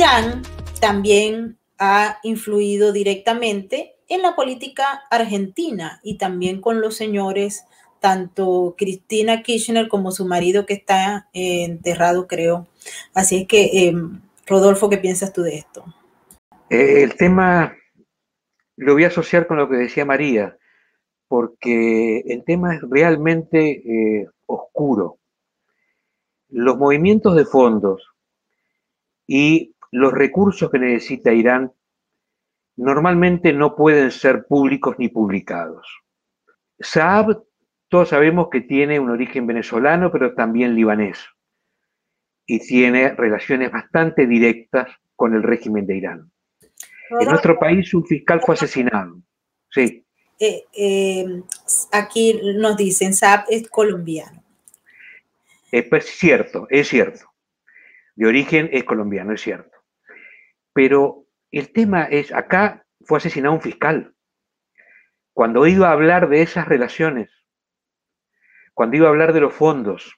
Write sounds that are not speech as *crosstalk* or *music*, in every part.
Irán también ha influido directamente en la política argentina y también con los señores, tanto Cristina Kirchner como su marido que está eh, enterrado, creo. Así es que, em, Rodolfo, ¿qué piensas tú de esto? Eh, el tema lo voy a asociar con lo que decía María, porque el tema es realmente eh, oscuro. Los movimientos de fondos y los recursos que necesita Irán normalmente no pueden ser públicos ni publicados. Saab, todos sabemos que tiene un origen venezolano, pero también libanés, y tiene relaciones bastante directas con el régimen de Irán. En nuestro país un fiscal fue asesinado. Sí. Eh, eh, aquí nos dicen, Saab es colombiano. Es pues, cierto, es cierto. De origen es colombiano, es cierto. Pero el tema es, acá fue asesinado un fiscal. Cuando iba a hablar de esas relaciones, cuando iba a hablar de los fondos,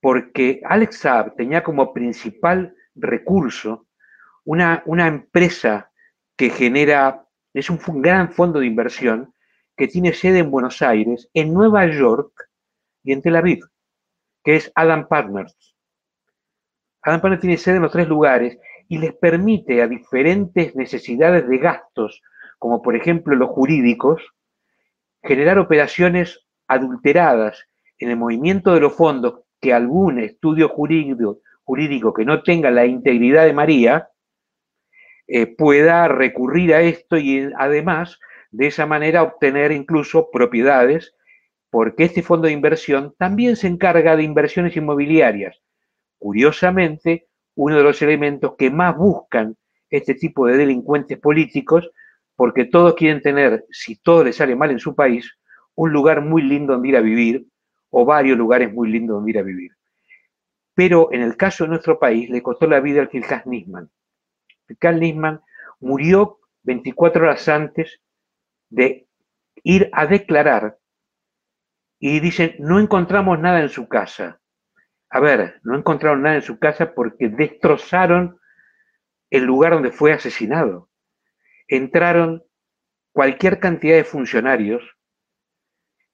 porque Alex Saab tenía como principal recurso una, una empresa que genera, es un, un gran fondo de inversión que tiene sede en Buenos Aires, en Nueva York y en Tel Aviv, que es Adam Partners. Adam Partners tiene sede en los tres lugares y les permite a diferentes necesidades de gastos, como por ejemplo los jurídicos, generar operaciones adulteradas en el movimiento de los fondos que algún estudio jurídico, jurídico que no tenga la integridad de María eh, pueda recurrir a esto y además de esa manera obtener incluso propiedades, porque este fondo de inversión también se encarga de inversiones inmobiliarias. Curiosamente, uno de los elementos que más buscan este tipo de delincuentes políticos, porque todos quieren tener, si todo les sale mal en su país, un lugar muy lindo donde ir a vivir o varios lugares muy lindos donde ir a vivir. Pero en el caso de nuestro país le costó la vida al fiscal Nisman. Fiscal Nisman murió 24 horas antes de ir a declarar y dicen, no encontramos nada en su casa. A ver, no encontraron nada en su casa porque destrozaron el lugar donde fue asesinado. Entraron cualquier cantidad de funcionarios,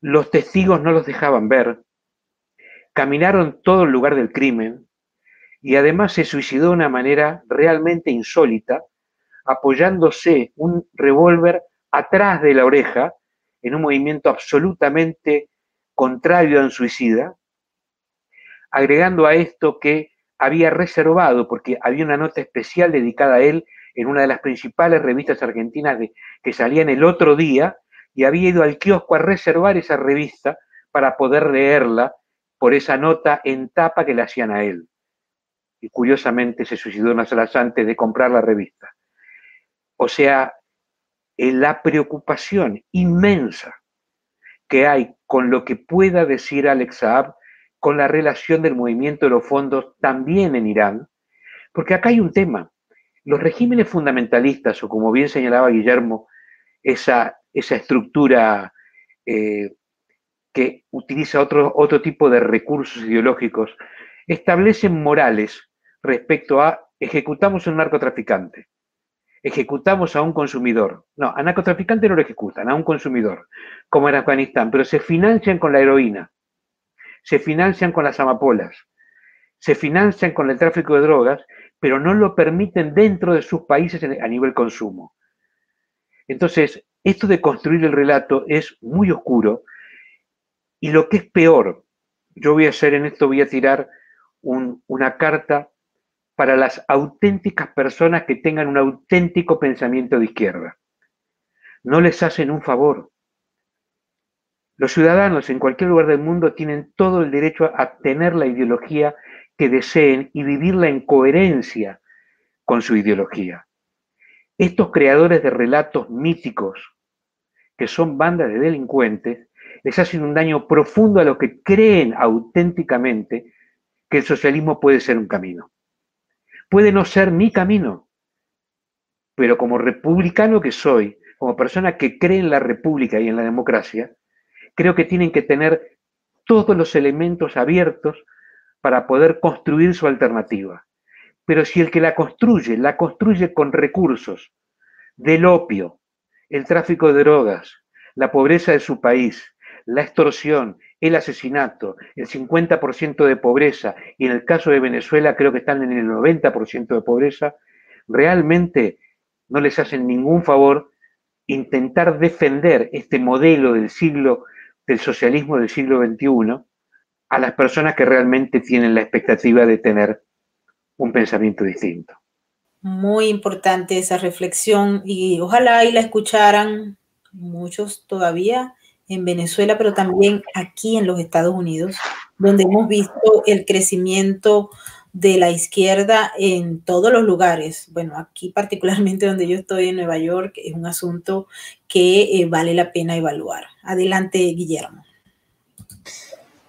los testigos no los dejaban ver, caminaron todo el lugar del crimen y además se suicidó de una manera realmente insólita, apoyándose un revólver atrás de la oreja en un movimiento absolutamente contrario a un suicida, agregando a esto que había reservado, porque había una nota especial dedicada a él en una de las principales revistas argentinas que salían el otro día, y había ido al kiosco a reservar esa revista para poder leerla por esa nota en tapa que le hacían a él. Y curiosamente se suicidó unas horas antes de comprar la revista. O sea, la preocupación inmensa que hay con lo que pueda decir Alex Saab con la relación del movimiento de los fondos también en Irán, porque acá hay un tema. Los regímenes fundamentalistas, o como bien señalaba Guillermo, esa, estructura eh, que utiliza otro, otro tipo de recursos ideológicos, establecen morales respecto a ejecutamos a un narcotraficante, ejecutamos a un consumidor. No, a narcotraficante no lo ejecutan, a un consumidor, como en Afganistán, pero se financian con la heroína se financian con las amapolas, se financian con el tráfico de drogas, pero no lo permiten dentro de sus países a nivel consumo. Entonces, esto de construir el relato es muy oscuro y lo que es peor, yo voy a hacer en esto, voy a tirar una carta para las auténticas personas que tengan un auténtico pensamiento de izquierda. No les hacen un favor. Los ciudadanos en cualquier lugar del mundo tienen todo el derecho a tener la ideología que deseen y vivirla en coherencia con su ideología. Estos creadores de relatos míticos, que son bandas de delincuentes, les hacen un daño profundo a los que creen auténticamente que el socialismo puede ser un camino. Puede no ser mi camino, pero como republicano que soy, como persona que cree en la república y en la democracia, creo que tienen que tener todos los elementos abiertos para poder construir su alternativa. Pero si el que la construye, la construye con recursos del opio, el tráfico de drogas, la pobreza de su país, la extorsión, el asesinato, el 50% de pobreza, y en el caso de Venezuela creo que están en el 90% de pobreza, realmente no les hacen ningún favor intentar defender este modelo del siglo, del socialismo del siglo XXI, a las personas que realmente tienen la expectativa de tener un pensamiento distinto. Muy importante esa reflexión y ojalá y la escucharan muchos todavía en Venezuela, pero también aquí en los Estados Unidos, donde hemos visto el crecimiento de la izquierda en todos los lugares. Bueno, aquí *laughs* particularmente donde yo estoy en Nueva York, es un asunto que eh, vale la pena evaluar. Adelante, Guillermo.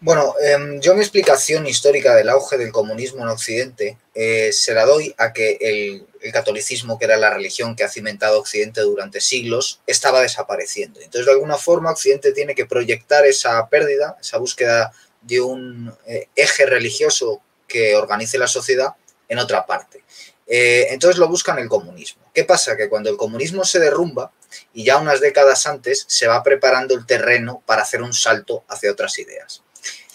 Bueno, em, yo mi explicación histórica del auge del comunismo en Occidente eh, se la doy a que el, catolicismo, que era la religión que ha cimentado Occidente durante siglos, estaba desapareciendo. Entonces, de alguna forma, Occidente tiene que proyectar esa pérdida, esa búsqueda de un eh, eje religioso que organice la sociedad en otra parte. Eh, entonces lo buscan el comunismo. ¿Qué pasa? Que cuando el comunismo se derrumba, y ya unas décadas antes se va preparando el terreno para hacer un salto hacia otras ideas.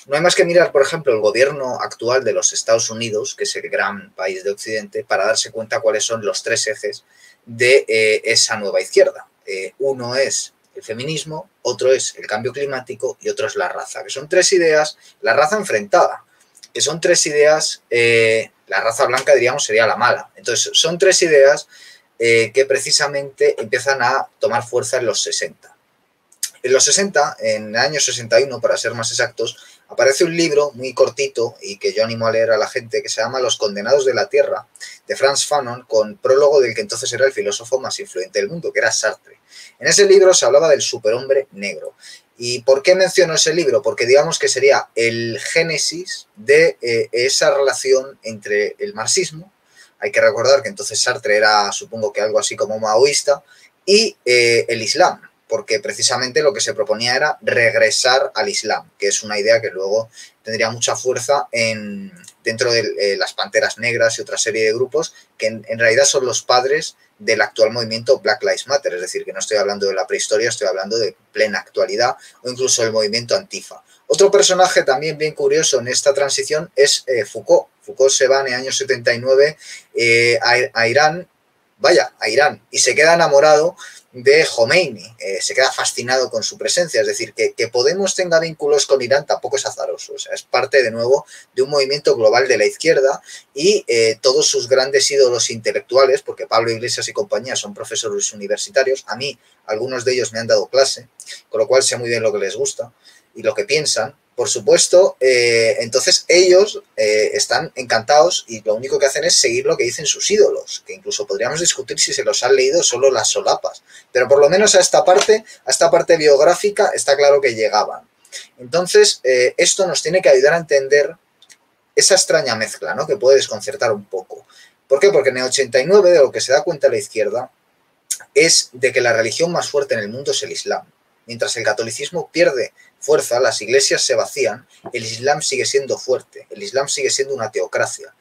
No hay más que mirar, por ejemplo, el gobierno actual de los Estados Unidos, que es el gran país de Occidente, para darse cuenta cuáles son los tres ejes de eh, esa nueva izquierda. Eh, uno es el feminismo, otro es el cambio climático y otro es la raza, que son tres ideas, la raza enfrentada, que son tres ideas, eh, la raza blanca diríamos sería la mala. Entonces, son tres ideas que precisamente empiezan a tomar fuerza en los 60. En los 60, en el año 61 para ser más exactos, aparece un libro muy cortito y que yo animo a leer a la gente que se llama Los Condenados de la Tierra, de Franz Fanon, con prólogo del que entonces era el filósofo más influyente del mundo, que era Sartre. En ese libro se hablaba del superhombre negro. ¿Y por qué menciono ese libro? Porque digamos que sería el génesis de eh, esa relación entre el marxismo, hay que recordar que entonces Sartre era, supongo que algo así como maoísta, y eh, el Islam porque precisamente lo que se proponía era regresar al Islam, que es una idea que luego tendría mucha fuerza en, dentro de eh, las Panteras Negras y otra serie de grupos que en, realidad son los padres del actual movimiento Black Lives Matter, es decir, que no estoy hablando de la prehistoria, estoy hablando de plena actualidad o incluso del movimiento Antifa. Otro personaje también bien curioso en esta transición es eh, Foucault. Foucault se va en el año 79 eh, a Irán, vaya, a Irán, y se queda enamorado de Khomeini. Eh, se queda fascinado con su presencia. Es decir, que, Podemos tenga vínculos con Irán tampoco es azaroso. O sea, es parte de nuevo de un movimiento global de la izquierda y eh, todos sus grandes ídolos intelectuales, porque Pablo Iglesias y compañía son profesores universitarios. A mí, algunos de ellos me han dado clase, con lo cual sé muy bien lo que les gusta y lo que piensan por supuesto, eh, entonces ellos eh, están encantados y lo único que hacen es seguir lo que dicen sus ídolos, que incluso podríamos discutir si se los han leído solo las solapas, pero por lo menos a esta parte, a esta parte biográfica está claro que llegaban. Entonces, eh, esto nos tiene que ayudar a entender esa extraña mezcla, ¿no? Que puede desconcertar un poco. ¿Por qué? Porque en el 89 de lo que se da cuenta la izquierda es de que la religión más fuerte en el mundo es el Islam. Mientras el catolicismo pierde fuerza, las iglesias se vacían, el Islam sigue siendo fuerte, el Islam sigue siendo una teocracia.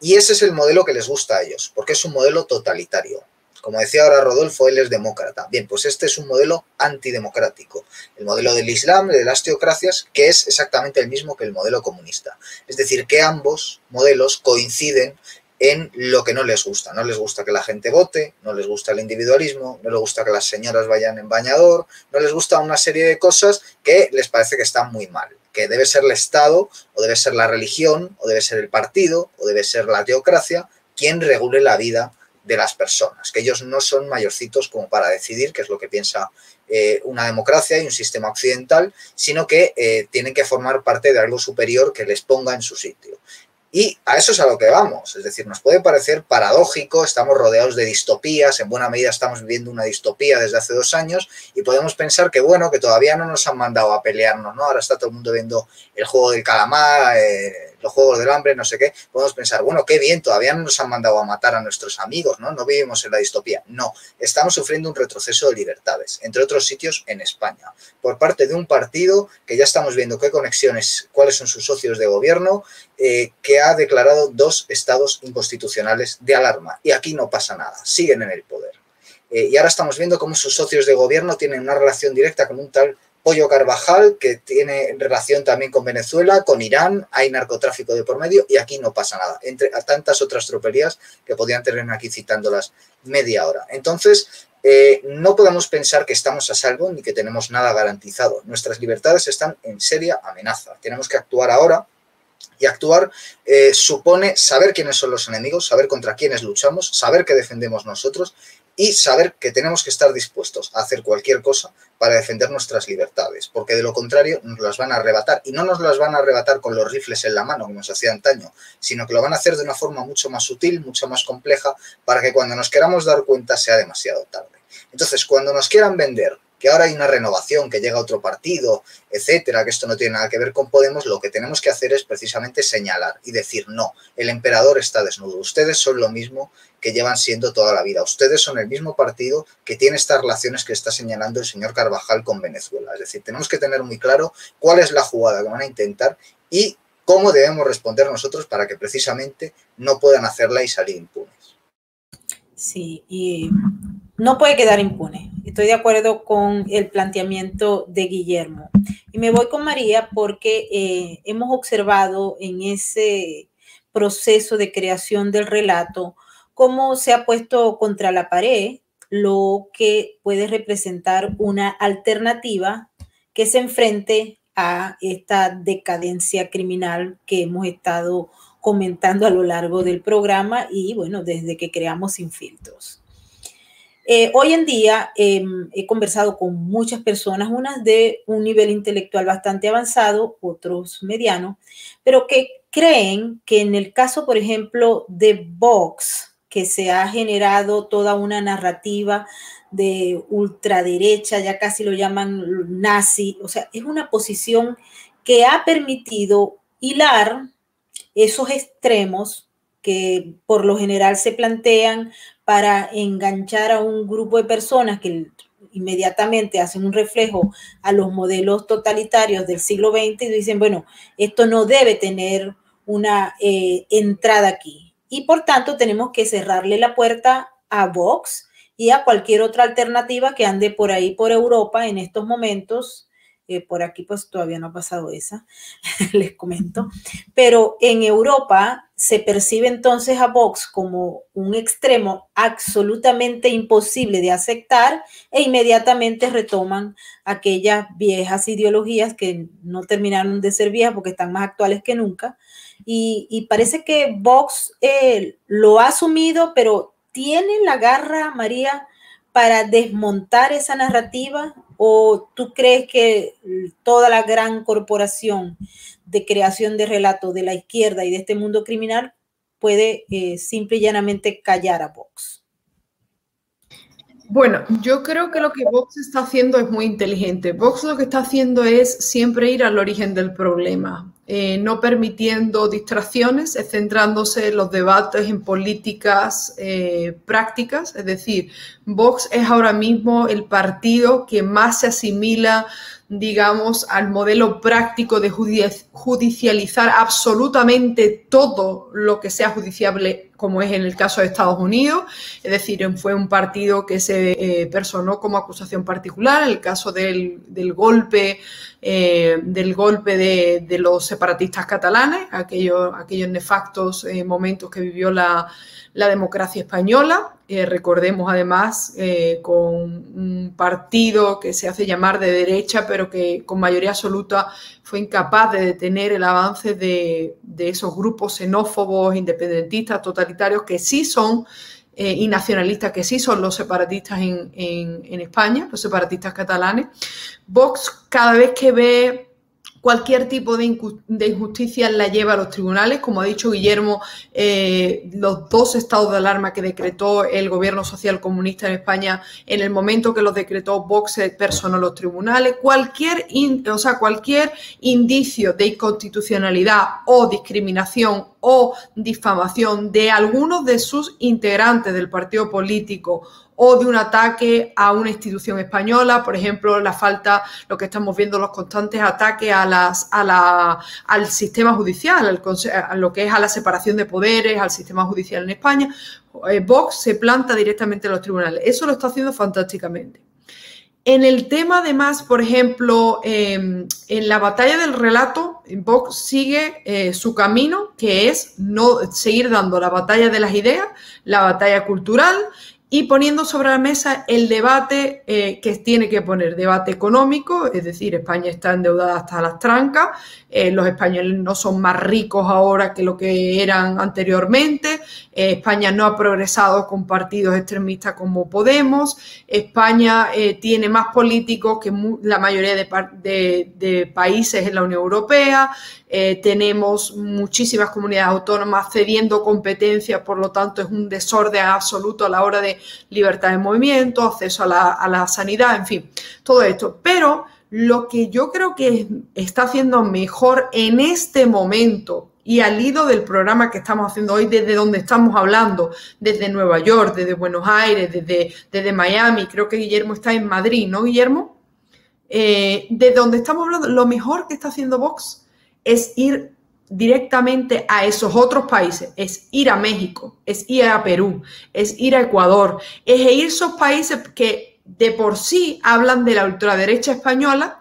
Y ese es el modelo que les gusta a ellos, porque es un modelo totalitario. Como decía ahora Rodolfo, él es demócrata. Bien, pues este es un modelo antidemocrático. El modelo del Islam, de las teocracias, que es exactamente el mismo que el modelo comunista. Es decir, que ambos modelos coinciden en lo que no les gusta. No les gusta que la gente vote, no les gusta el individualismo, no les gusta que las señoras vayan en bañador, no les gusta una serie de cosas que les parece que están muy mal, que debe ser el Estado o debe ser la religión o debe ser el partido o debe ser la teocracia quien regule la vida de las personas, que ellos no son mayorcitos como para decidir qué es lo que piensa eh, una democracia y un sistema occidental, sino que eh, tienen que formar parte de algo superior que les ponga en su sitio. Y a eso es a lo que vamos. Es decir, nos puede parecer paradójico, estamos rodeados de distopías, en buena medida estamos viviendo una distopía desde hace dos años y podemos pensar que, bueno, que todavía no nos han mandado a pelearnos, ¿no? Ahora está todo el mundo viendo el juego del calamar, eh, los Juegos del Hambre, no sé qué, podemos pensar, bueno, qué bien, todavía no nos han mandado a matar a nuestros amigos, ¿no? No vivimos en la distopía. No, estamos sufriendo un retroceso de libertades, entre otros sitios en España, por parte de un partido que ya estamos viendo qué conexiones, cuáles son sus socios de gobierno, eh, que ha declarado dos estados inconstitucionales de alarma. Y aquí no pasa nada, siguen en el poder. Eh, y ahora estamos viendo cómo sus socios de gobierno tienen una relación directa con un tal Pollo Carvajal, que tiene relación también con Venezuela, con Irán, hay narcotráfico de por medio y aquí no pasa nada, entre tantas otras troperías que podían tener aquí citándolas media hora. Entonces, eh, no podemos pensar que estamos a salvo ni que tenemos nada garantizado. Nuestras libertades están en seria amenaza. Tenemos que actuar ahora y actuar eh, supone saber quiénes son los enemigos, saber contra quiénes luchamos, saber qué defendemos nosotros y saber que tenemos que estar dispuestos a hacer cualquier cosa para defender nuestras libertades, porque de lo contrario nos las van a arrebatar y no nos las van a arrebatar con los rifles en la mano como se hacía antaño, sino que lo van a hacer de una forma mucho más sutil, mucho más compleja, para que cuando nos queramos dar cuenta sea demasiado tarde. Entonces, cuando nos quieran vender que ahora hay una renovación, que llega otro partido, etcétera, que esto no tiene nada que ver con Podemos, lo que tenemos que hacer es precisamente señalar y decir, no, el emperador está desnudo, ustedes son lo mismo que llevan siendo toda la vida, ustedes son el mismo partido que tiene estas relaciones que está señalando el señor Carvajal con Venezuela. Es decir, tenemos que tener muy claro cuál es la jugada que van a intentar y cómo debemos responder nosotros para que precisamente no puedan hacerla y salir impunes. Sí, y no puede quedar impune. Estoy de acuerdo con el planteamiento de Guillermo. Y me voy con María porque eh, hemos observado en ese proceso de creación del relato cómo se ha puesto contra la pared lo que puede representar una alternativa que se enfrente a esta decadencia criminal que hemos estado comentando a lo largo del programa y bueno, desde que creamos Sin Filtros. Eh, hoy en día em, he conversado con muchas personas, unas de un nivel intelectual bastante avanzado, otros mediano, pero que creen que en el caso, por ejemplo, de Vox, que se ha generado toda una narrativa de ultraderecha, ya casi lo llaman nazi, o sea, es una posición que ha permitido hilar esos extremos que por lo general se plantean para enganchar a un grupo de personas que inmediatamente hacen un reflejo a los modelos totalitarios del siglo XX y dicen, bueno, esto no debe tener una eh, entrada aquí. Y por tanto tenemos que cerrarle la puerta a Vox y a cualquier otra alternativa que ande por ahí por Europa en estos momentos eh, por aquí pues todavía no ha pasado esa, *laughs* les comento. Pero en Europa se percibe entonces a Vox como un extremo absolutamente imposible de aceptar e inmediatamente retoman aquellas viejas ideologías que no terminaron de ser viejas porque están más actuales que nunca. Y, parece que Vox eh, lo ha asumido, pero tiene la garra, María, para desmontar esa narrativa ¿O tú crees que toda la gran corporación de creación de relatos de la izquierda y de este mundo criminal puede eh, simple y llanamente callar a Vox? Bueno, yo creo que lo que Vox está haciendo es muy inteligente. Vox lo que está haciendo es siempre ir al origen del problema, eh, no permitiendo distracciones, centrándose en los debates en políticas eh, prácticas. Es decir, Vox es ahora mismo el partido que más se asimila digamos, al modelo práctico de judicializar absolutamente todo lo que sea judiciable, como es en el caso de Estados Unidos. Es decir, fue un partido que se eh, personó como acusación particular, en el caso del, golpe, eh, del golpe de, los separatistas catalanes, aquellos, aquellos nefastos eh, momentos que vivió la democracia española. Eh, recordemos además con un partido que se hace llamar de derecha, pero que con mayoría absoluta fue incapaz de detener el avance de, esos grupos xenófobos, independentistas, totalitarios, que sí son eh, y nacionalistas, que sí son los separatistas en, en España, los separatistas catalanes. Vox cada vez que ve Cualquier tipo de, injusticia la lleva a los tribunales. Como ha dicho Guillermo, eh, los dos estados de alarma que decretó el gobierno social comunista en España, en el momento que los decretó Vox, personó los tribunales. Cualquier, o sea, cualquier indicio de inconstitucionalidad o discriminación o difamación de algunos de sus integrantes del partido político o de un ataque a una institución española, por ejemplo, la falta, lo que estamos viendo, los constantes ataques a la, al sistema judicial, a lo que es a la separación de poderes, al sistema judicial en España. Eh, Vox se planta directamente en los tribunales. Eso lo está haciendo fantásticamente. En el tema, además, por ejemplo, em, en la batalla del relato, Vox sigue eh, su camino, que es no seguir dando la batalla de las ideas, la batalla cultural, y poniendo sobre la mesa el debate eh, que tiene que poner, debate económico, es decir, España está endeudada hasta las trancas, eh, los españoles no son más ricos ahora que lo que eran anteriormente, eh, España no ha progresado con partidos extremistas como Podemos, España tiene más políticos que la mayoría de, países en la Unión Europea, tenemos muchísimas comunidades autónomas cediendo competencias, por lo tanto es un desorden absoluto a la hora de libertad de movimiento, acceso a la, a la sanidad, en fin, todo esto. Pero lo que yo creo que está haciendo mejor en este momento y al hilo del programa que estamos haciendo hoy, desde donde estamos hablando, desde Nueva York, desde Buenos Aires, desde, desde Miami, creo que Guillermo está en Madrid, ¿no, Guillermo? Eh, desde donde estamos hablando, lo mejor que está haciendo Vox es ir directamente a esos otros países, es ir a México, es ir a Perú, es ir a Ecuador, es ir a esos países que de por sí hablan de la ultraderecha española,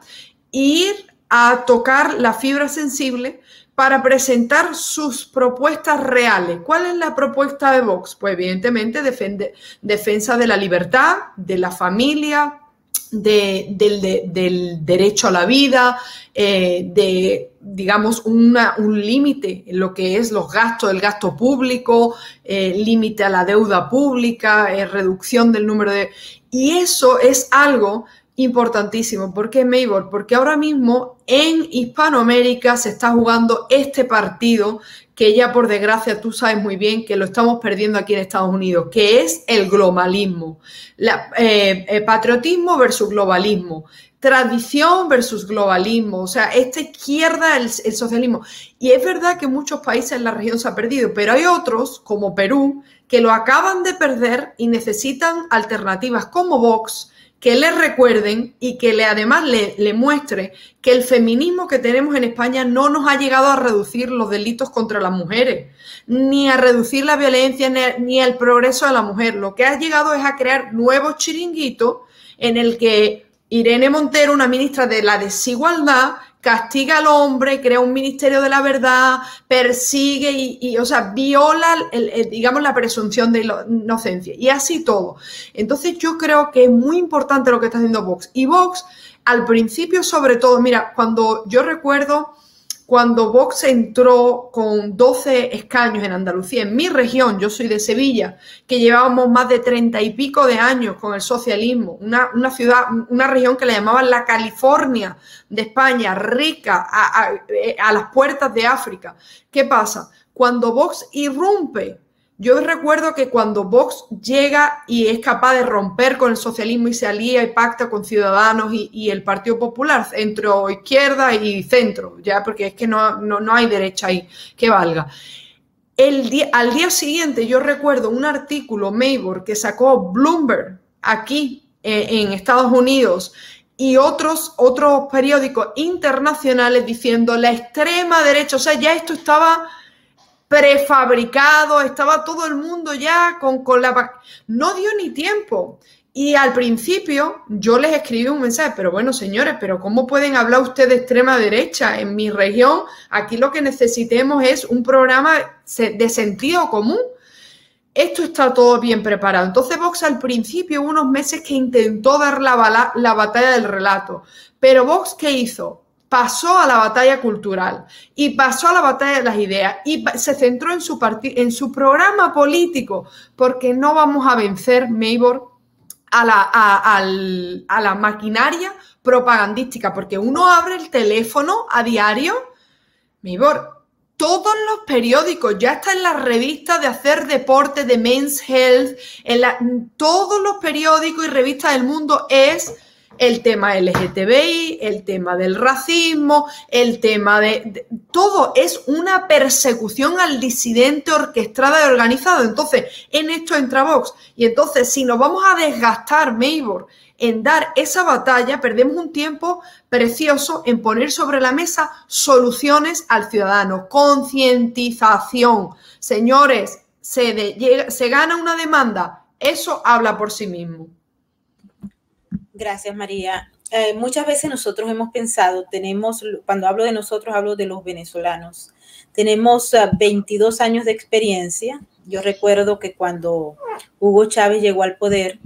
ir a tocar la fibra sensible para presentar sus propuestas reales. ¿Cuál es la propuesta de Vox? Pues evidentemente defensa de la libertad, de la familia, del, derecho a la vida, eh, de, digamos, un límite en lo que es los gastos, el gasto público, eh, límite a la deuda pública, eh, reducción del número de... Y eso es algo importantísimo. ¿Por qué Maybor? Porque ahora mismo en Hispanoamérica se está jugando este partido que ya por desgracia tú sabes muy bien que lo estamos perdiendo aquí en Estados Unidos, que es el globalismo. Eh, eh, patriotismo versus globalismo. Tradición versus globalismo, o sea, esta izquierda, el, socialismo. Y es verdad que muchos países en la región se han perdido, pero hay otros, como Perú, que lo acaban de perder y necesitan alternativas como Vox, que le recuerden y que le, además le, muestre que el feminismo que tenemos en España no nos ha llegado a reducir los delitos contra las mujeres, ni a reducir la violencia, ni, ni el progreso de la mujer. Lo que ha llegado es a crear nuevos chiringuitos en el que Irene Montero, una ministra de la desigualdad, castiga al hombre, crea un ministerio de la verdad, persigue y, o sea, viola, digamos, la presunción de inocencia. Y así todo. Entonces yo creo que es muy importante lo que está haciendo Vox. Y Vox, al principio sobre todo, mira, cuando yo recuerdo cuando Vox entró con 12 escaños en Andalucía, en mi región, yo soy de Sevilla, que llevábamos más de 30 y pico de años con el socialismo, una, ciudad, una región que le llamaban la California de España, rica, a, a las puertas de África. ¿Qué pasa? Cuando Vox irrumpe yo recuerdo que cuando Vox llega y es capaz de romper con el socialismo y se alía y pacta con Ciudadanos y, el Partido Popular, centro izquierda y centro, ya porque es que no, no, hay derecha ahí que valga. El día, al día siguiente yo recuerdo un artículo, Maybor, que sacó Bloomberg aquí eh, en Estados Unidos y otros, otros periódicos internacionales diciendo la extrema derecha, o sea, ya esto estaba prefabricado, estaba todo el mundo ya con, con la... No dio ni tiempo. Y al principio yo les escribí un mensaje, pero bueno, señores, pero ¿cómo pueden hablar ustedes de extrema derecha? En mi región, aquí lo que necesitemos es un programa de sentido común. Esto está todo bien preparado. Entonces Vox al principio, unos meses que intentó dar la, la batalla del relato, pero Vox, ¿qué hizo? Pasó a la batalla cultural y pasó a la batalla de las ideas y se centró en su, en su programa político, porque no vamos a vencer, Maybor, a la, a la maquinaria propagandística, porque uno abre el teléfono a diario, mi bor, todos los periódicos, ya está en las revistas de hacer deporte, de Men's Health, en todos los periódicos y revistas del mundo es el tema LGTBI, el tema del racismo, el tema de, Todo es una persecución al disidente orquestada y organizado. Entonces, en esto entra Vox. Y entonces, si nos vamos a desgastar, Maybor, en dar esa batalla, perdemos un tiempo precioso en poner sobre la mesa soluciones al ciudadano, concientización. Señores, se, se gana una demanda, eso habla por sí mismo. Gracias, María. Eh, muchas veces nosotros hemos pensado, tenemos, cuando hablo de nosotros, hablo de los venezolanos. Tenemos 22 ah, años de experiencia. Yo recuerdo que cuando Hugo Chávez llegó al poder,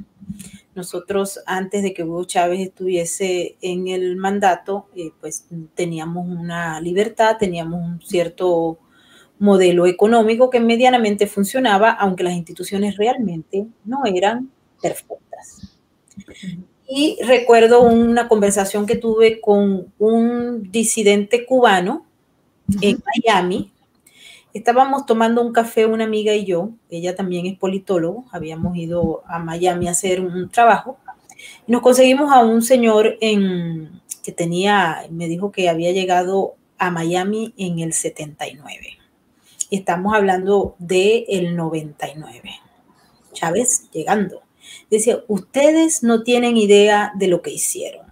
nosotros antes de que Hugo Chávez estuviese en el mandato, eh, pues teníamos una libertad, teníamos un cierto modelo económico que medianamente funcionaba, aunque las instituciones realmente no eran perfectas. Y recuerdo una conversación que tuve con un disidente cubano en Miami. Estábamos tomando un café una amiga y yo, ella también es politólogo, habíamos ido a Miami a hacer un trabajo. Y nos conseguimos a un señor en, que tenía, me dijo que había llegado a Miami en el 79. Estamos hablando del el 99. Chávez llegando. Decía, ustedes no tienen idea de lo que hicieron.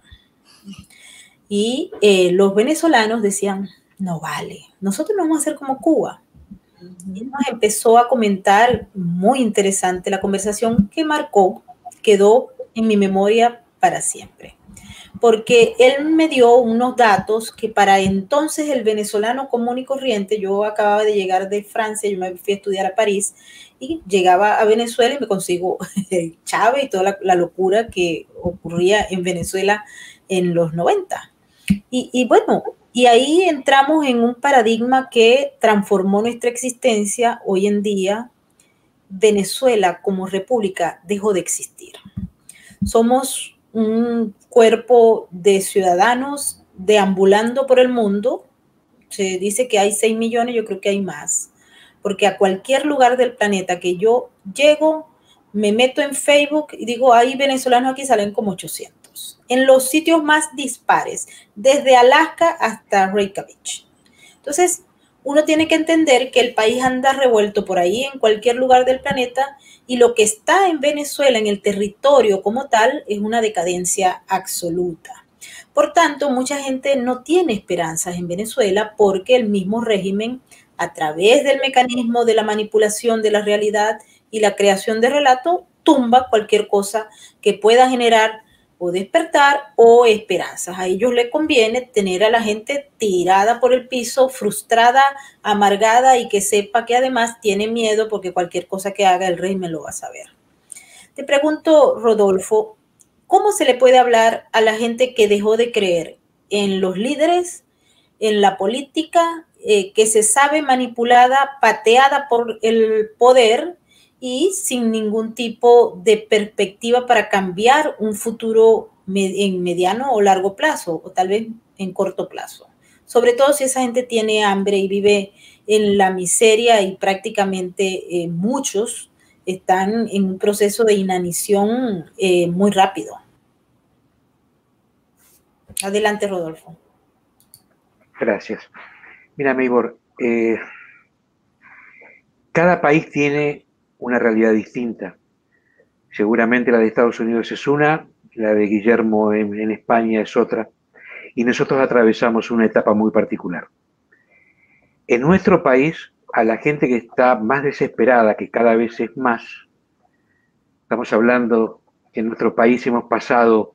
Y eh, los venezolanos decían, no vale, nosotros no vamos a hacer como Cuba. Y nos empezó a comentar, muy interesante la conversación que marcó, quedó en mi memoria para siempre porque él me dio unos datos que para entonces el venezolano común y corriente, yo acababa de llegar de Francia, yo me fui a estudiar a París y llegaba a Venezuela y me consigo *laughs* Chávez y toda la, locura que ocurría en Venezuela en los 90. Y, bueno, y ahí entramos en un paradigma que transformó nuestra existencia. Hoy en día, Venezuela como república dejó de existir. Somos un cuerpo de ciudadanos deambulando por el mundo. Se dice que hay 6 millones, yo creo que hay más. Porque a cualquier lugar del planeta que yo llego, me meto en Facebook y digo, hay venezolanos aquí, salen como 800. En los sitios más dispares, desde Alaska hasta Reykjavik. Entonces, uno tiene que entender que el país anda revuelto por ahí en cualquier lugar del planeta y lo que está en Venezuela, en el territorio como tal, es una decadencia absoluta. Por tanto, mucha gente no tiene esperanzas en Venezuela porque el mismo régimen, a través del mecanismo de la manipulación de la realidad y la creación de relato, tumba cualquier cosa que pueda generar o despertar o esperanzas. A ellos les conviene tener a la gente tirada por el piso, frustrada, amargada y que sepa que además tiene miedo porque cualquier cosa que haga el régimen lo va a saber. Te pregunto, Rodolfo, ¿cómo se le puede hablar a la gente que dejó de creer en los líderes, en la política, eh, que se sabe manipulada, pateada por el poder y sin ningún tipo de perspectiva para cambiar un futuro en mediano o largo plazo, o tal vez en corto plazo. Sobre todo si esa gente tiene hambre y vive en la miseria y prácticamente eh, muchos están en un proceso de inanición eh, muy rápido. Adelante, Rodolfo. Gracias. Mira, Maybor, eh, cada país tiene una realidad distinta. Seguramente la de Estados Unidos es una, la de Guillermo en, España es otra, y nosotros atravesamos una etapa muy particular. En nuestro país, a la gente que está más desesperada, que cada vez es más, estamos hablando que en nuestro país hemos pasado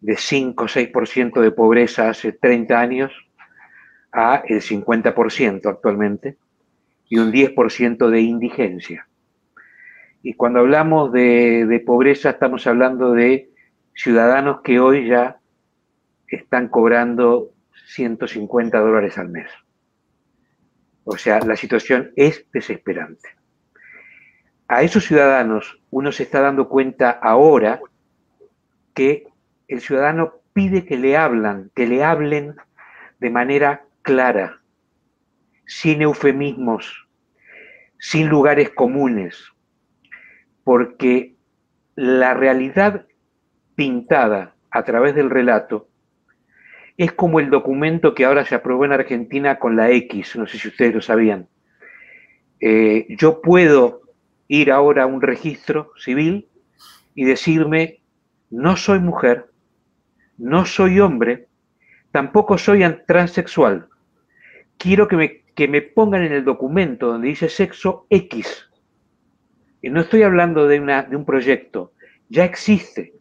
de 5 o 6% de pobreza hace 30 años a el 50% actualmente y un 10% de indigencia. Y cuando hablamos de, pobreza estamos hablando de ciudadanos que hoy ya están cobrando 150 dólares al mes. O sea, la situación es desesperante. A esos ciudadanos uno se está dando cuenta ahora, que el ciudadano pide que le hablan, que le hablen de manera clara, sin eufemismos, sin lugares comunes, porque la realidad pintada a través del relato es como el documento que ahora se aprobó en Argentina con la X, no sé si ustedes lo sabían. Eh, yo puedo ir ahora a un registro civil y decirme, no soy mujer, no soy hombre, tampoco soy transexual. Quiero que me, que me pongan en el documento donde dice sexo X. Y no estoy hablando de, una, de un proyecto, ya existe.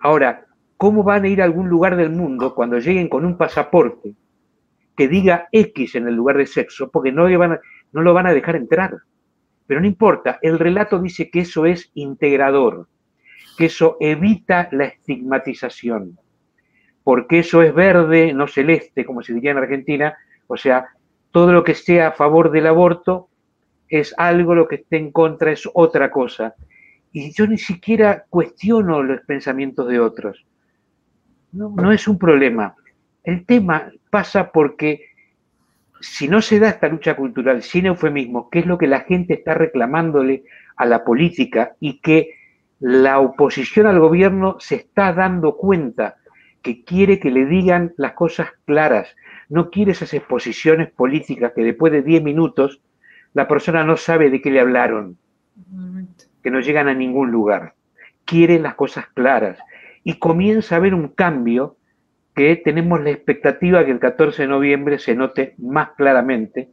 Ahora, ¿cómo van a ir a algún lugar del mundo cuando lleguen con un pasaporte que diga X en el lugar de sexo? Porque no, van no lo van a dejar entrar. Pero no importa, el relato dice que eso es integrador, que eso evita la estigmatización, porque eso es verde, no celeste, como se diría en Argentina, o sea, todo lo que esté a favor del aborto es algo, lo que esté en contra es otra cosa. Y yo ni siquiera cuestiono los pensamientos de otros. No, no es un problema. El tema pasa porque si no se da esta lucha cultural sin eufemismo, que es lo que la gente está reclamándole a la política y que la oposición al gobierno se está dando cuenta que quiere que le digan las cosas claras, no quiere esas exposiciones políticas que después de 10 minutos la persona no sabe de qué le hablaron, que no llegan a ningún lugar. Quiere las cosas claras y comienza a haber un cambio que tenemos la expectativa que el 14 de noviembre se note más claramente,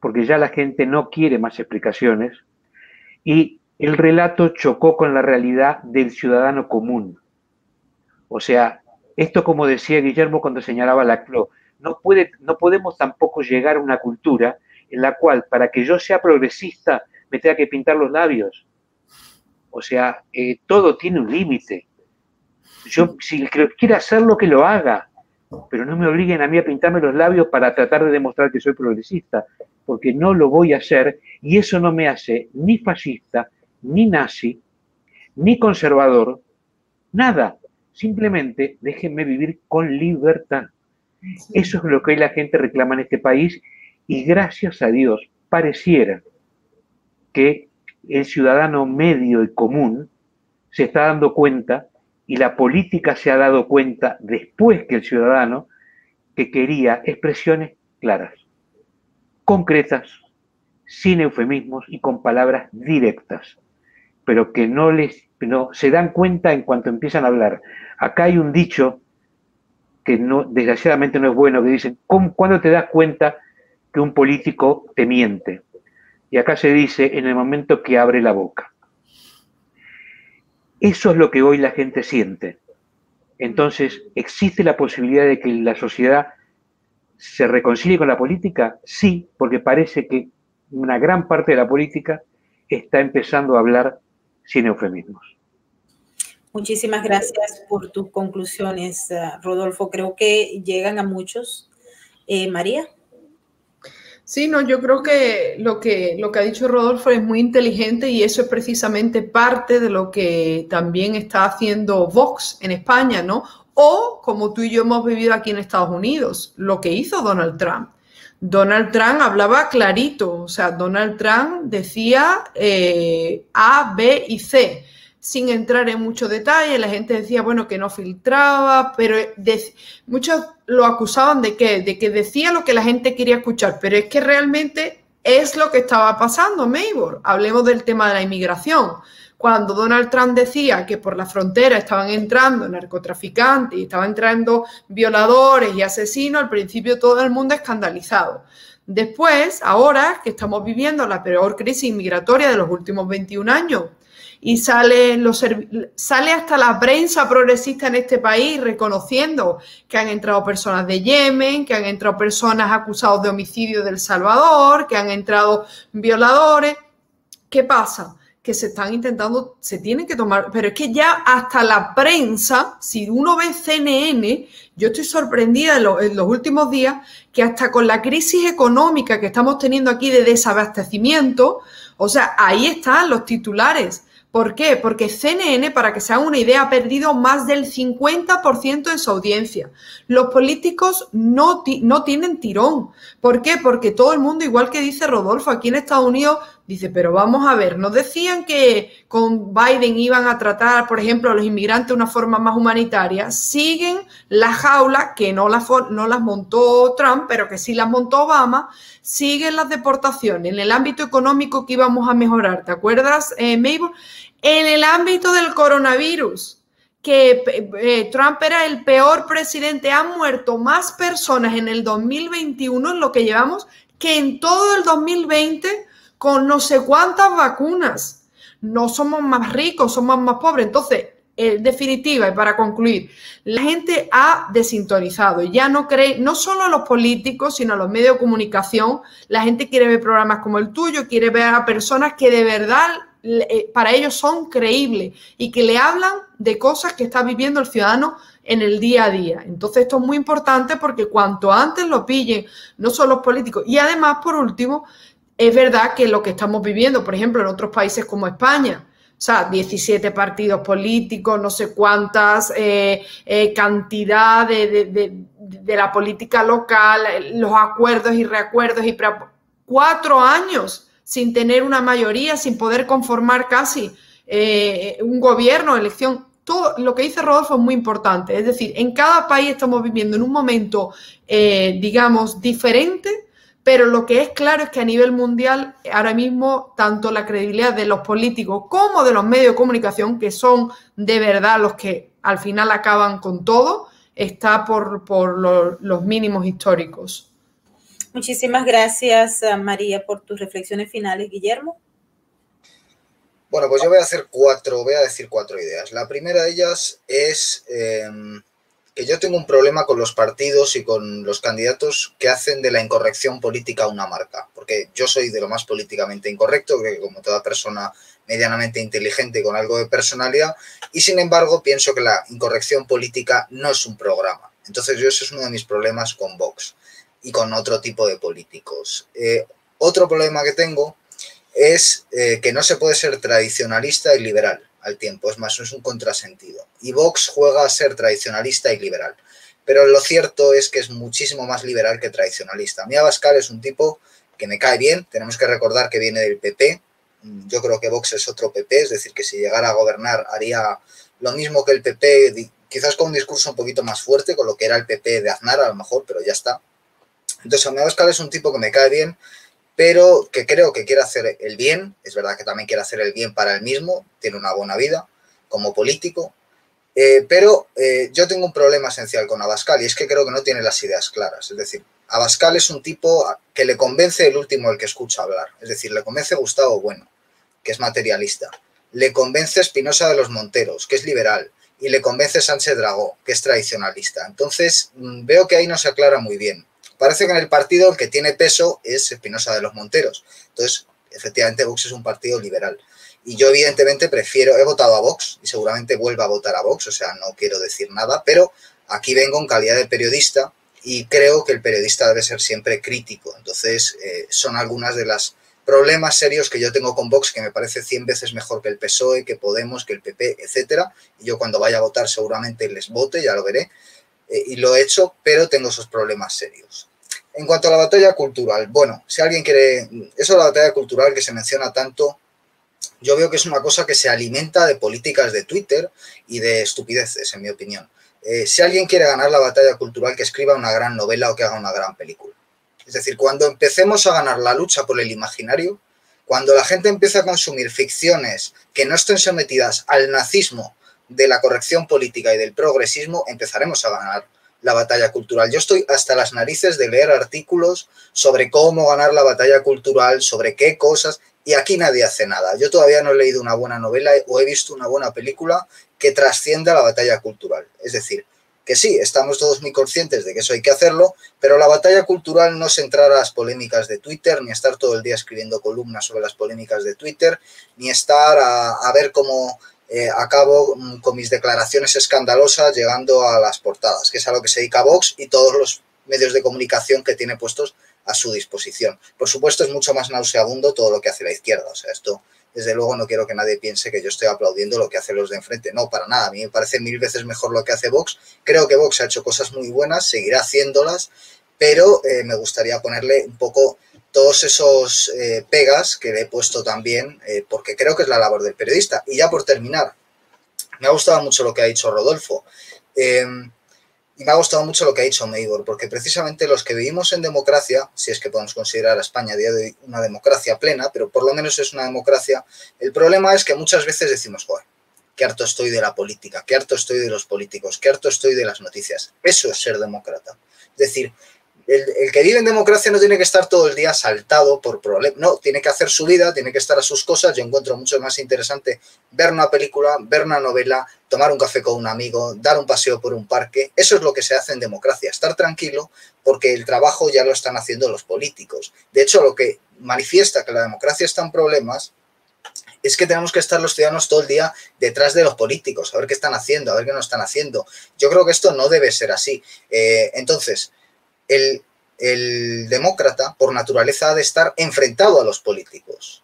porque ya la gente no quiere más explicaciones, y el relato chocó con la realidad del ciudadano común. O sea, esto como decía Guillermo cuando señalaba la CLO, no, puede, no podemos tampoco llegar a una cultura en la cual para que yo sea progresista me tenga que pintar los labios. O sea, eh, todo tiene un límite. Yo, si quiere hacerlo, que lo haga, pero no me obliguen a mí a pintarme los labios para tratar de demostrar que soy progresista, porque no lo voy a hacer y eso no me hace ni fascista, ni nazi, ni conservador, nada. Simplemente déjenme vivir con libertad. Eso es lo que la gente reclama en este país y gracias a Dios pareciera que el ciudadano medio y común se está dando cuenta y la política se ha dado cuenta después que el ciudadano que quería expresiones claras, concretas, sin eufemismos y con palabras directas, pero que no les no, se dan cuenta en cuanto empiezan a hablar. Acá hay un dicho que no, desgraciadamente no es bueno, que dicen, ¿cuándo te das cuenta que un político te miente? Y acá se dice en el momento que abre la boca. Eso es lo que hoy la gente siente. Entonces, ¿existe la posibilidad de que la sociedad se reconcilie con la política? Sí, porque parece que una gran parte de la política está empezando a hablar sin eufemismos. Muchísimas gracias por tus conclusiones, eh, Rodolfo. Creo que llegan a muchos. Eh, María. Sí, no, yo creo que lo, que lo que ha dicho Rodolfo es muy inteligente y eso es precisamente parte de lo que también está haciendo Vox en España, ¿no? O como tú y yo hemos vivido aquí en Estados Unidos, lo que hizo Donald Trump. Donald Trump hablaba clarito, o sea, Donald Trump decía eh, A, B y C sin entrar en mucho detalle. La gente decía, bueno, que no filtraba, pero muchos lo acusaban de que, de que decía lo que la gente quería escuchar, pero es que realmente es lo que estaba pasando, Maybor. Hablemos del tema de la inmigración. Cuando Donald Trump decía que por la frontera estaban entrando narcotraficantes y estaban entrando violadores y asesinos, al principio todo el mundo escandalizado. Después, ahora que estamos viviendo la peor crisis migratoria de los últimos 21 años, y sale, los, sale hasta la prensa progresista en este país reconociendo que han entrado personas de Yemen, que han entrado personas acusadas de homicidio del Salvador, que han entrado violadores. ¿Qué pasa? que se están intentando, se tienen que tomar, pero es que ya hasta la prensa, si uno ve CNN, yo estoy sorprendida en, los últimos días que hasta con la crisis económica que estamos teniendo aquí de desabastecimiento, o sea, ahí están los titulares ¿Por qué? Porque CNN, para que se haga una idea, ha perdido más del 50% de su audiencia. Los políticos no, no tienen tirón. ¿Por qué? Porque todo el mundo, igual que dice Rodolfo, aquí en Estados Unidos, dice, pero vamos a ver, nos decían que con Biden iban a tratar, por ejemplo, a los inmigrantes de una forma más humanitaria, siguen la jaula que no las, no las montó Trump, pero que sí las montó Obama, siguen las deportaciones. En el ámbito económico que íbamos a mejorar, ¿te acuerdas, eh, Mabel? En el ámbito del coronavirus, que eh, Trump era el peor presidente, han muerto más personas en el 2021 en lo que llevamos que en todo el 2020 con no sé cuántas vacunas. No somos más ricos, somos más pobres. Entonces, en definitiva, y para concluir, la gente ha desintonizado. Ya no cree, no solo los políticos, sino los medios de comunicación. La gente quiere ver programas como el tuyo, quiere ver a personas que de verdad eh, para ellos son creíbles y que le hablan de cosas que está viviendo el ciudadano en el día a día. Entonces esto es muy importante porque cuanto antes lo pillen, no solo los políticos, y además, por último, es verdad que lo que estamos viviendo, por ejemplo, en otros países como España, o sea, 17 partidos políticos, no sé cuántas, eh, eh, cantidad de, la política local, los acuerdos y reacuerdos, y cuatro años sin tener una mayoría, sin poder conformar casi eh, un gobierno, elección. Todo lo que dice Rodolfo es muy importante. Es decir, en cada país estamos viviendo en un momento, eh, digamos, diferente, pero lo que es claro es que a nivel mundial, ahora mismo, tanto la credibilidad de los políticos como de los medios de comunicación, que son de verdad los que al final acaban con todo, está por, los mínimos históricos. Muchísimas gracias, eh, María, por tus reflexiones finales, Guillermo. Bueno, pues yo voy a hacer cuatro, voy a decir cuatro ideas. La primera de ellas es em, yo tengo un problema con los partidos y con los candidatos que hacen de la incorrección política una marca, porque yo soy de lo más políticamente incorrecto, que como toda persona medianamente inteligente con algo de personalidad, y sin embargo pienso que la incorrección política no es un programa. Entonces yo ese es uno de mis problemas con Vox y con otro tipo de políticos. Eh, otro problema que tengo es eh, que no se puede ser tradicionalista y liberal al tiempo, es más, es un contrasentido. Y Vox juega a ser tradicionalista y liberal, pero lo cierto es que es muchísimo más liberal que tradicionalista. A mí Abascal es un tipo que me cae bien, tenemos que recordar que viene del PP, yo creo que Vox es otro PP, es decir, que si llegara a gobernar haría lo mismo que el PP, quizás con un discurso un poquito más fuerte, con lo que era el PP de Aznar a lo mejor, pero ya está. Entonces, Abascal es un tipo que me cae bien, pero que creo que quiere hacer el bien. Es verdad que también quiere hacer el bien para él mismo, tiene una buena vida como político. Eh, pero eh, yo tengo un problema esencial con Abascal y es que creo que no tiene las ideas claras. Es decir, Abascal es un tipo que le convence el último el que escucha hablar. Es decir, le convence Gustavo Bueno, que es materialista. Le convence Espinosa de los Monteros, que es liberal. Y le convence Sánchez Dragó, que es tradicionalista. Entonces, mm, veo que ahí no se aclara muy bien. Parece que en el partido el que tiene peso es Espinosa de los Monteros. Entonces, efectivamente, Vox es un partido liberal. Y yo, evidentemente, prefiero, he votado a Vox y seguramente vuelva a votar a Vox, o sea, no quiero decir nada, pero aquí vengo en calidad de periodista y creo que el periodista debe ser siempre crítico. Entonces, eh, son algunas de los problemas serios que yo tengo con Vox, que me parece 100 veces mejor que el PSOE, que Podemos, que el PP, etcétera. Y yo cuando vaya a votar seguramente les vote, ya lo veré. Eh, y lo he hecho, pero tengo esos problemas serios. En cuanto a la batalla cultural, bueno, si alguien quiere, eso de la batalla cultural que se menciona tanto, yo veo que es una cosa que se alimenta de políticas de Twitter y de estupideces, en mi opinión. Eh, si alguien quiere ganar la batalla cultural, que escriba una gran novela o que haga una gran película. Es decir, cuando empecemos a ganar la lucha por el imaginario, cuando la gente empiece a consumir ficciones que no estén sometidas al nazismo de la corrección política y del progresismo, empezaremos a ganar la batalla cultural. Yo estoy hasta las narices de leer artículos sobre cómo ganar la batalla cultural, sobre qué cosas, y aquí nadie hace nada. Yo todavía no he leído una buena novela o he visto una buena película que trascienda la batalla cultural. Es decir, que sí, estamos todos muy conscientes de que eso hay que hacerlo, pero la batalla cultural no es entrar a las polémicas de Twitter, ni estar todo el día escribiendo columnas sobre las polémicas de Twitter, ni estar a, a ver cómo eh, acabo mm, con mis declaraciones escandalosas llegando a las portadas, que es a lo que se dedica Vox y todos los medios de comunicación que tiene puestos a su disposición. Por supuesto, es mucho más nauseabundo todo lo que hace la izquierda, o sea, esto desde luego no quiero que nadie piense que yo estoy aplaudiendo lo que hacen los de enfrente. No, para nada. A mí me parece mil veces mejor lo que hace Vox. Creo que Vox ha hecho cosas muy buenas, seguirá haciéndolas, pero eh, me gustaría ponerle un poco todos esos eh, pegas que le he puesto también, eh, porque creo que es la labor del periodista. Y ya por terminar, me ha gustado mucho lo que ha dicho Rodolfo. Em, y me ha gustado mucho lo que ha dicho Meibor, porque precisamente los que vivimos en democracia, si es que podemos considerar a España a día de hoy una democracia plena, pero por lo menos es una democracia, el problema es que muchas veces decimos, joder, qué harto estoy de la política, qué harto estoy de los políticos, qué harto estoy de las noticias. Eso es ser demócrata. Es decir, el, que vive en democracia no tiene que estar todo el día saltado por problemas, no, tiene que hacer su vida, tiene que estar a sus cosas. Yo encuentro mucho más interesante ver una película, ver una novela, tomar un café con un amigo, dar un paseo por un parque. Eso es lo que se hace en democracia, estar tranquilo porque el trabajo ya lo están haciendo los políticos. De hecho, lo que manifiesta que la democracia está en problemas es que tenemos que estar los ciudadanos todo el día detrás de los políticos, a ver qué están haciendo, a ver qué no están haciendo. Yo creo que esto no debe ser así. Eh, entonces, el, demócrata, por naturaleza, ha de estar enfrentado a los políticos,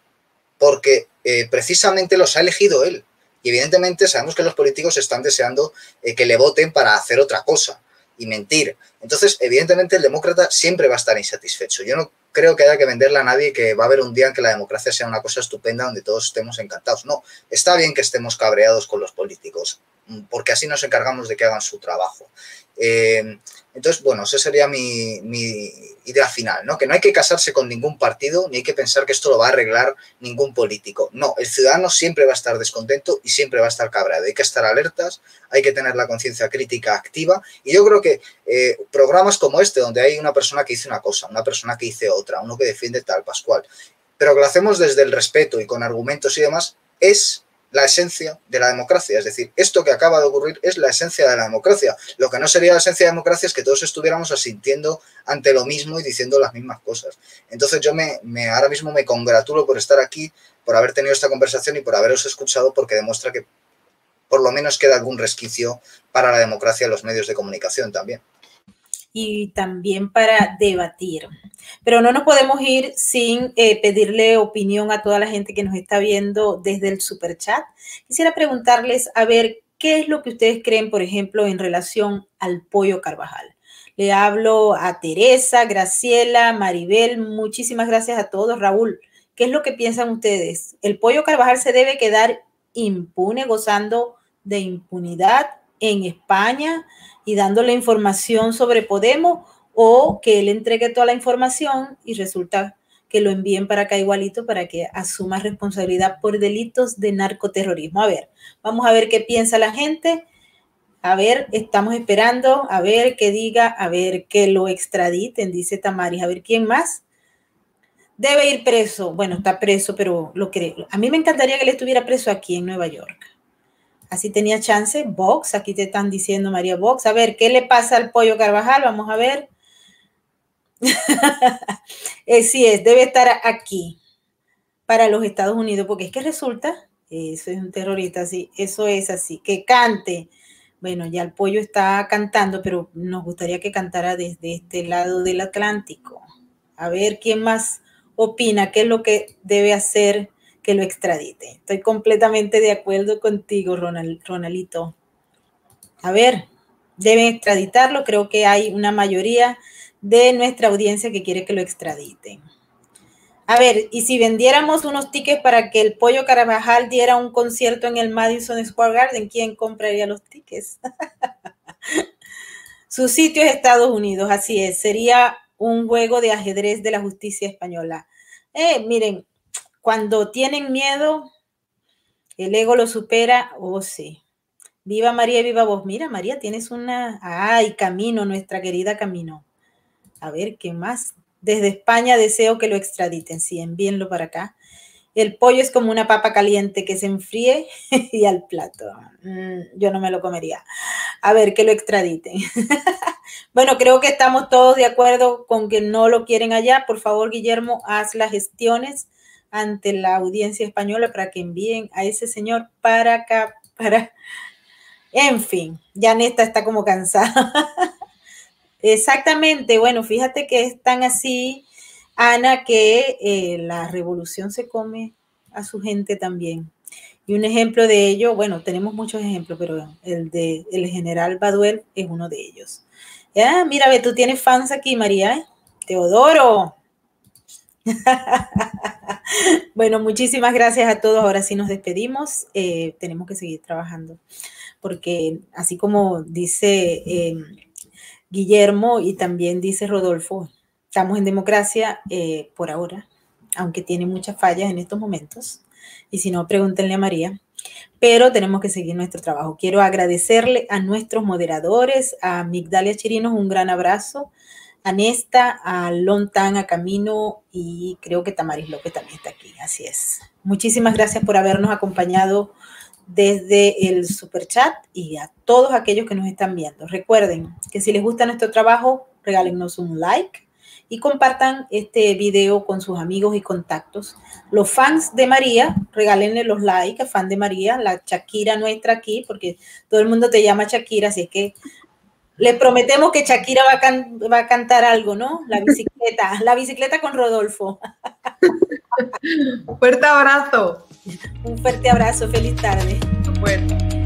porque eh, precisamente los ha elegido él. Y evidentemente sabemos que los políticos están deseando eh, que le voten para hacer otra cosa y mentir. Entonces, evidentemente, el demócrata siempre va a estar insatisfecho. Yo no creo que haya que venderle a nadie que va a haber un día en que la democracia sea una cosa estupenda donde todos estemos encantados. No, está bien que estemos cabreados con los políticos, porque así nos encargamos de que hagan su trabajo. Eh, entonces, bueno, esa sería mi, idea final, ¿no? Que no hay que casarse con ningún partido, ni hay que pensar que esto lo va a arreglar ningún político. No, el ciudadano siempre va a estar descontento y siempre va a estar cabreado. Hay que estar alertas, hay que tener la conciencia crítica activa. Y yo creo que eh, programas como este, donde hay una persona que dice una cosa, una persona que dice otra, uno que defiende tal, Pascual, pero que lo hacemos desde el respeto y con argumentos y demás, es la esencia de la democracia. Es decir, esto que acaba de ocurrir es la esencia de la democracia. Lo que no sería la esencia de la democracia es que todos estuviéramos asintiendo ante lo mismo y diciendo las mismas cosas. Entonces yo me, ahora mismo me congratulo por estar aquí, por haber tenido esta conversación y por haberos escuchado porque demuestra que por lo menos queda algún resquicio para la democracia en los medios de comunicación también y también para debatir. Pero no nos podemos ir sin eh, pedirle opinión a toda la gente que nos está viendo desde el super chat. Quisiera preguntarles a ver qué es lo que ustedes creen, por ejemplo, en relación al pollo Carvajal. Le hablo a Teresa, Graciela, Maribel, muchísimas gracias a todos. Raúl, ¿qué es lo que piensan ustedes? ¿El pollo Carvajal se debe quedar impune, gozando de impunidad en España? y dándole información sobre Podemos o que él entregue toda la información y resulta que lo envíen para acá igualito para que asuma responsabilidad por delitos de narcoterrorismo. A ver, vamos a ver qué piensa la gente. A ver, estamos esperando, a ver qué diga, a ver que lo extraditen, dice Tamaris. A ver quién más. Debe ir preso. Bueno, está preso, pero lo creo. A mí me encantaría que él estuviera preso aquí en Nueva York así tenía chance. Vox, aquí te están diciendo María Vox. A ver, ¿qué le pasa al pollo Carvajal? Vamos a ver. *laughs* eh, sí es, debe estar aquí para los Estados Unidos, porque es que resulta, eso es un terrorista, sí, eso es así, que cante. Bueno, ya el pollo está cantando, pero nos gustaría que cantara desde este lado del Atlántico. A ver quién más opina, qué es lo que debe hacer que lo extradite. Estoy completamente de acuerdo contigo, Ronald, Ronalito. A ver, deben extraditarlo. Creo que hay una mayoría de nuestra audiencia que quiere que lo extraditen. A ver, y si vendiéramos unos tickets para que el Pollo Carabajal diera un concierto en el Madison Square Garden, ¿quién compraría los tickets? *laughs* Su sitio es Estados Unidos, así es. Sería un juego de ajedrez de la justicia española. Eh, miren, cuando tienen miedo, el ego lo supera, oh sí. Viva María, viva vos. Mira, María, tienes una... Ay, Camino, nuestra querida Camino. A ver, ¿qué más? Desde España deseo que lo extraditen. Sí, envíenlo para acá. El pollo es como una papa caliente que se enfríe *laughs* y al plato. Mm, yo no me lo comería. A ver, que lo extraditen. *laughs* bueno, creo que estamos todos de acuerdo con que no lo quieren allá. Por favor, Guillermo, haz las gestiones ante la audiencia española para que envíen a ese señor para acá, para... En fin, ya Nesta está como cansada. *laughs* Exactamente, bueno, fíjate que es tan así, Ana, que eh, la revolución se come a su gente también. Y un ejemplo de ello, bueno, tenemos muchos ejemplos, pero el de el general Baduel es uno de ellos. Mira, ve, tú tienes fans aquí, María. ¿eh? Teodoro. *laughs* bueno, muchísimas gracias a todos. Ahora sí nos despedimos. Eh, tenemos que seguir trabajando porque así como dice em, Guillermo y también dice Rodolfo, estamos en democracia eh, por ahora, aunque tiene muchas fallas en estos momentos. Y si no, pregúntenle a María. Pero tenemos que seguir nuestro trabajo. Quiero agradecerle a nuestros moderadores, a Migdalia Chirinos, un gran abrazo, a Nesta, a Lontan, a Camino y creo que Tamaris López también está aquí. Así es. Muchísimas gracias por habernos acompañado desde el super chat y a todos aquellos que nos están viendo. Recuerden que si les gusta nuestro trabajo, regálenos un like y compartan este video con sus amigos y contactos. Los fans de María, regálenle los likes a fan de María, la Shakira nuestra aquí, porque todo el mundo te llama Shakira, así es que le prometemos que Shakira va a, va a cantar algo, ¿no? La bicicleta, la bicicleta con Rodolfo. Fuerte abrazo. Un fuerte abrazo, feliz tarde. Bueno.